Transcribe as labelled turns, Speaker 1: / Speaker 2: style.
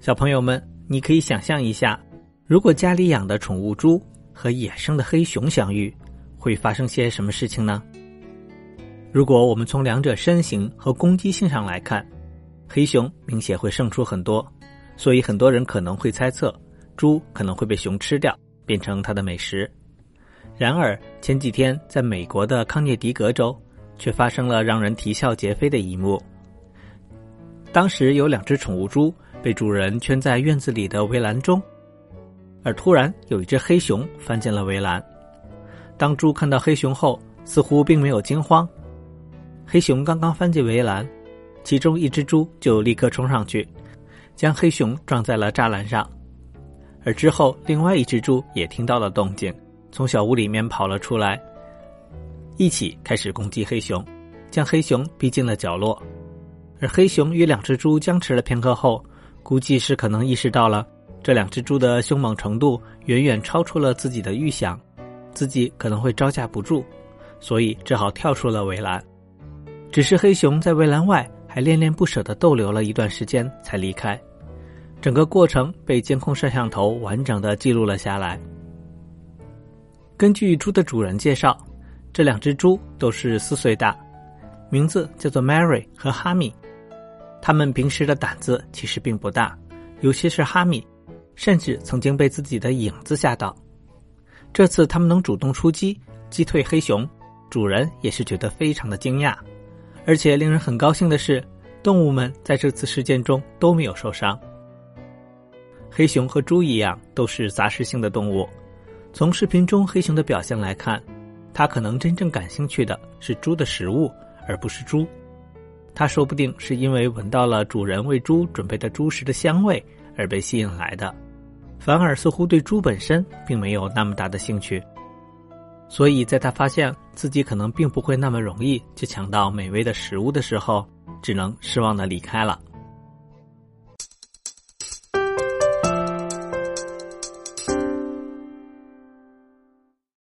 Speaker 1: 小朋友们，你可以想象一下，如果家里养的宠物猪和野生的黑熊相遇，会发生些什么事情呢？如果我们从两者身形和攻击性上来看，黑熊明显会胜出很多，所以很多人可能会猜测，猪可能会被熊吃掉，变成它的美食。然而前几天在美国的康涅狄格州，却发生了让人啼笑皆非的一幕。当时有两只宠物猪被主人圈在院子里的围栏中，而突然有一只黑熊翻进了围栏。当猪看到黑熊后，似乎并没有惊慌。黑熊刚刚翻进围栏，其中一只猪就立刻冲上去，将黑熊撞在了栅栏上。而之后，另外一只猪也听到了动静，从小屋里面跑了出来，一起开始攻击黑熊，将黑熊逼进了角落。而黑熊与两只猪僵持了片刻后，估计是可能意识到了这两只猪的凶猛程度远远超出了自己的预想，自己可能会招架不住，所以只好跳出了围栏。只是黑熊在围栏外还恋恋不舍地逗留了一段时间才离开，整个过程被监控摄像头完整的记录了下来。根据猪的主人介绍，这两只猪都是四岁大，名字叫做 Mary 和哈米。他们平时的胆子其实并不大，尤其是哈密，甚至曾经被自己的影子吓到。这次他们能主动出击，击退黑熊，主人也是觉得非常的惊讶。而且令人很高兴的是，动物们在这次事件中都没有受伤。黑熊和猪一样，都是杂食性的动物。从视频中黑熊的表现来看，它可能真正感兴趣的是猪的食物，而不是猪。它说不定是因为闻到了主人为猪准备的猪食的香味而被吸引来的，反而似乎对猪本身并没有那么大的兴趣。所以在他发现自己可能并不会那么容易就抢到美味的食物的时候，只能失望的离开了。